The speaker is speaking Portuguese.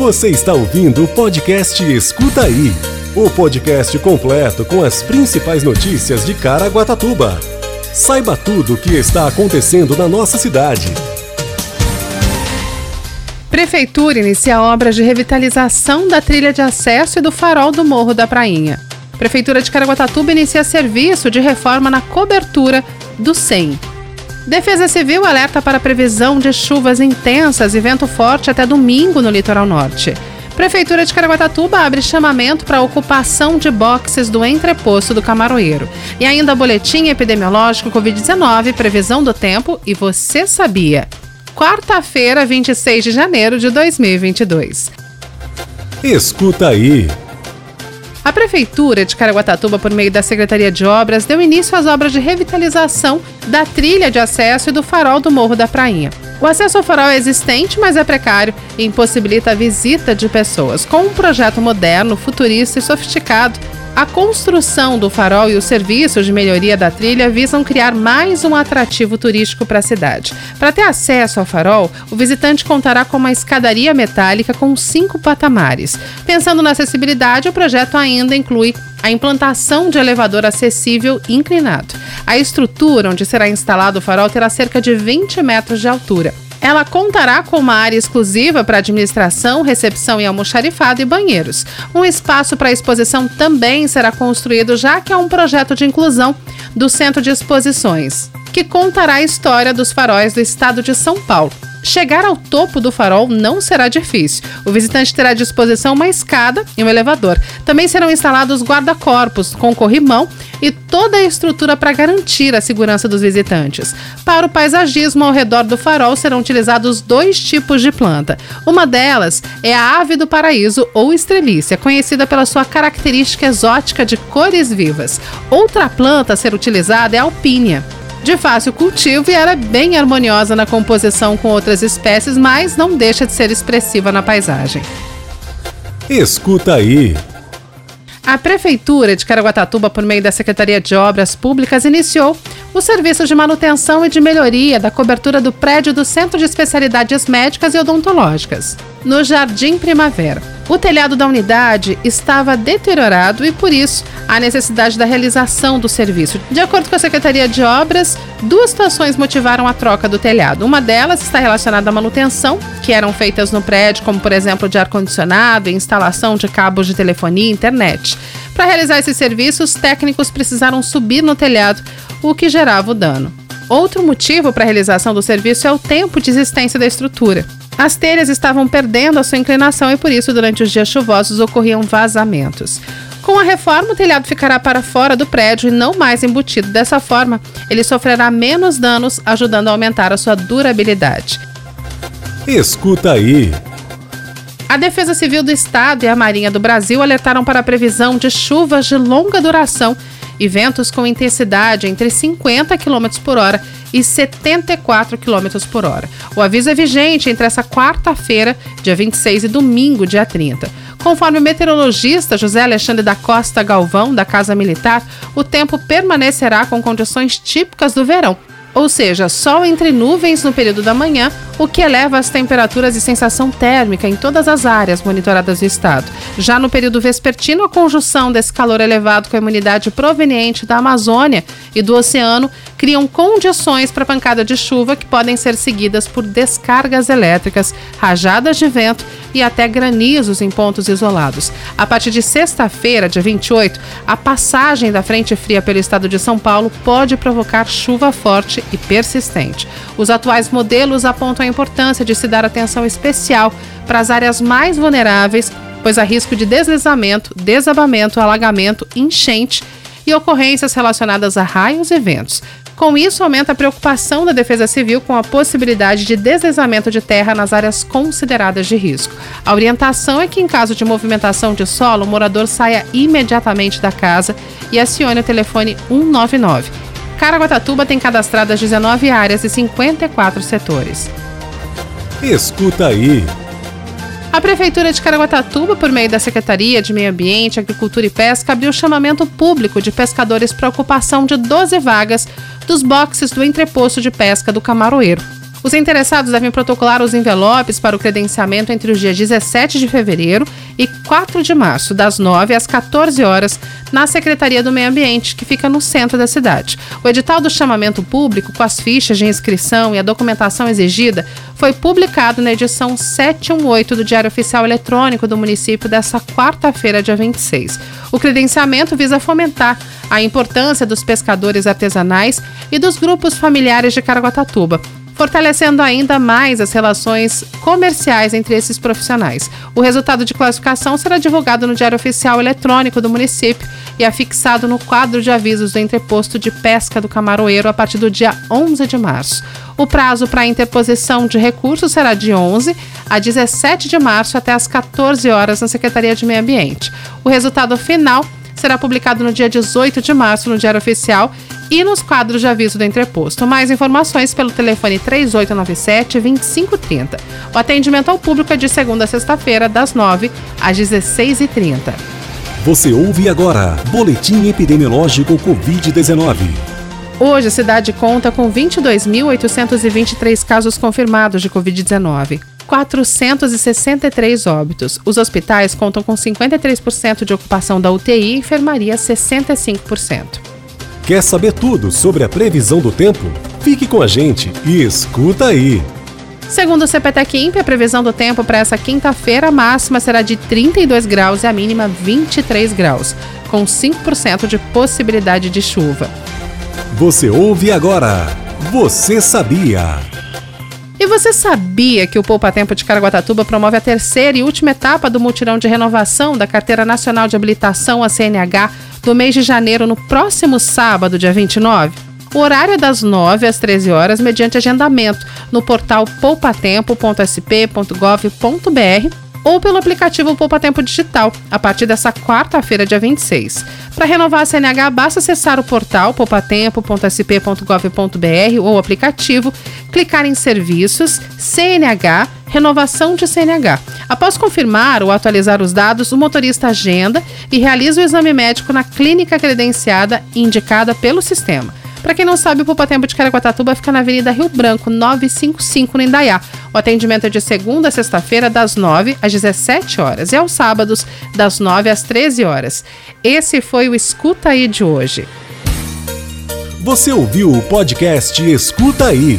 Você está ouvindo o podcast Escuta Aí o podcast completo com as principais notícias de Caraguatatuba. Saiba tudo o que está acontecendo na nossa cidade. Prefeitura inicia obras de revitalização da trilha de acesso e do farol do Morro da Prainha. Prefeitura de Caraguatatuba inicia serviço de reforma na cobertura do SEM. Defesa Civil alerta para previsão de chuvas intensas e vento forte até domingo no litoral norte. Prefeitura de Caraguatatuba abre chamamento para ocupação de boxes do entreposto do Camaroeiro. E ainda boletim epidemiológico Covid-19, previsão do tempo e você sabia. Quarta-feira, 26 de janeiro de 2022. Escuta aí. A Prefeitura de Caraguatatuba, por meio da Secretaria de Obras, deu início às obras de revitalização da trilha de acesso e do farol do Morro da Prainha. O acesso ao farol é existente, mas é precário e impossibilita a visita de pessoas. Com um projeto moderno, futurista e sofisticado, a construção do farol e os serviços de melhoria da trilha visam criar mais um atrativo turístico para a cidade. Para ter acesso ao farol, o visitante contará com uma escadaria metálica com cinco patamares. Pensando na acessibilidade, o projeto ainda inclui a implantação de elevador acessível inclinado. A estrutura onde será instalado o farol terá cerca de 20 metros de altura. Ela contará com uma área exclusiva para administração, recepção e almoxarifado e banheiros. Um espaço para exposição também será construído, já que é um projeto de inclusão do Centro de Exposições, que contará a história dos faróis do estado de São Paulo. Chegar ao topo do farol não será difícil. O visitante terá à disposição uma escada e um elevador. Também serão instalados guarda-corpos com corrimão e toda a estrutura para garantir a segurança dos visitantes. Para o paisagismo ao redor do farol serão utilizados dois tipos de planta. Uma delas é a ave do paraíso ou estrelícia, conhecida pela sua característica exótica de cores vivas. Outra planta a ser utilizada é a alpínia de fácil cultivo e era bem harmoniosa na composição com outras espécies, mas não deixa de ser expressiva na paisagem. Escuta aí. A Prefeitura de Caraguatatuba, por meio da Secretaria de Obras Públicas, iniciou o serviço de manutenção e de melhoria da cobertura do prédio do Centro de Especialidades Médicas e Odontológicas, no Jardim Primavera. O telhado da unidade estava deteriorado e, por isso, a necessidade da realização do serviço. De acordo com a Secretaria de Obras, duas situações motivaram a troca do telhado. Uma delas está relacionada à manutenção, que eram feitas no prédio, como, por exemplo, de ar-condicionado e instalação de cabos de telefonia e internet. Para realizar esses serviços, técnicos precisaram subir no telhado, o que gerava o dano. Outro motivo para a realização do serviço é o tempo de existência da estrutura. As telhas estavam perdendo a sua inclinação e por isso, durante os dias chuvosos, ocorriam vazamentos. Com a reforma, o telhado ficará para fora do prédio e não mais embutido. Dessa forma, ele sofrerá menos danos, ajudando a aumentar a sua durabilidade. Escuta aí. A Defesa Civil do Estado e a Marinha do Brasil alertaram para a previsão de chuvas de longa duração e ventos com intensidade entre 50 km por hora e 74 km por hora. O aviso é vigente entre essa quarta-feira, dia 26, e domingo, dia 30. Conforme o meteorologista José Alexandre da Costa Galvão, da Casa Militar, o tempo permanecerá com condições típicas do verão, ou seja, sol entre nuvens no período da manhã, o que eleva as temperaturas e sensação térmica em todas as áreas monitoradas do estado. Já no período vespertino, a conjunção desse calor elevado com a imunidade proveniente da Amazônia e do oceano criam condições para pancada de chuva que podem ser seguidas por descargas elétricas, rajadas de vento e até granizos em pontos isolados. A partir de sexta-feira, dia 28, a passagem da frente fria pelo estado de São Paulo pode provocar chuva forte e persistente. Os atuais modelos apontam importância de se dar atenção especial para as áreas mais vulneráveis, pois há risco de deslizamento, desabamento, alagamento, enchente e ocorrências relacionadas a raios e ventos. Com isso, aumenta a preocupação da Defesa Civil com a possibilidade de deslizamento de terra nas áreas consideradas de risco. A orientação é que, em caso de movimentação de solo, o morador saia imediatamente da casa e acione o telefone 199. Caraguatatuba tem cadastradas 19 áreas e 54 setores. Escuta aí. A Prefeitura de Caraguatatuba, por meio da Secretaria de Meio Ambiente, Agricultura e Pesca, abriu chamamento público de pescadores para ocupação de 12 vagas dos boxes do entreposto de pesca do Camaroeiro. Os interessados devem protocolar os envelopes para o credenciamento entre os dias 17 de fevereiro e 4 de março, das 9 às 14 horas, na Secretaria do Meio Ambiente, que fica no centro da cidade. O edital do chamamento público, com as fichas de inscrição e a documentação exigida, foi publicado na edição 718 do Diário Oficial Eletrônico do município desta quarta-feira, dia 26. O credenciamento visa fomentar a importância dos pescadores artesanais e dos grupos familiares de Caraguatatuba, fortalecendo ainda mais as relações comerciais entre esses profissionais. O resultado de classificação será divulgado no Diário Oficial Eletrônico do município e afixado no quadro de avisos do entreposto de pesca do Camaroeiro a partir do dia 11 de março. O prazo para interposição de recursos será de 11 a 17 de março até às 14 horas na Secretaria de Meio Ambiente. O resultado final será publicado no dia 18 de março no Diário Oficial e nos quadros de aviso do entreposto. Mais informações pelo telefone 3897-2530. O atendimento ao público é de segunda a sexta-feira, das 9 às 16h30. Você ouve agora Boletim Epidemiológico Covid-19. Hoje a cidade conta com 22.823 casos confirmados de Covid-19. 463 óbitos. Os hospitais contam com 53% de ocupação da UTI e enfermaria 65%. Quer saber tudo sobre a previsão do tempo? Fique com a gente e escuta aí! Segundo o CPTEC a previsão do tempo para essa quinta-feira máxima será de 32 graus e a mínima 23 graus, com 5% de possibilidade de chuva. Você ouve agora. Você sabia? E você sabia que o Poupa Tempo de Caraguatatuba promove a terceira e última etapa do mutirão de renovação da Carteira Nacional de Habilitação, a CNH, do mês de janeiro, no próximo sábado, dia 29? O horário é das 9 às 13 horas, mediante agendamento no portal poupatempo.sp.gov.br ou pelo aplicativo Poupa Tempo Digital, a partir dessa quarta-feira, dia 26. Para renovar a CNH, basta acessar o portal poupatempo.sp.gov.br ou o aplicativo, clicar em Serviços, CNH, Renovação de CNH. Após confirmar ou atualizar os dados, o motorista agenda e realiza o exame médico na clínica credenciada indicada pelo sistema. Para quem não sabe, o Poupa Tempo de Caraguatatuba fica na Avenida Rio Branco, 955, no Indaiá. O atendimento é de segunda a sexta-feira, das 9 às 17 horas e aos sábados, das 9 às 13 horas. Esse foi o Escuta Aí de hoje. Você ouviu o podcast Escuta Aí.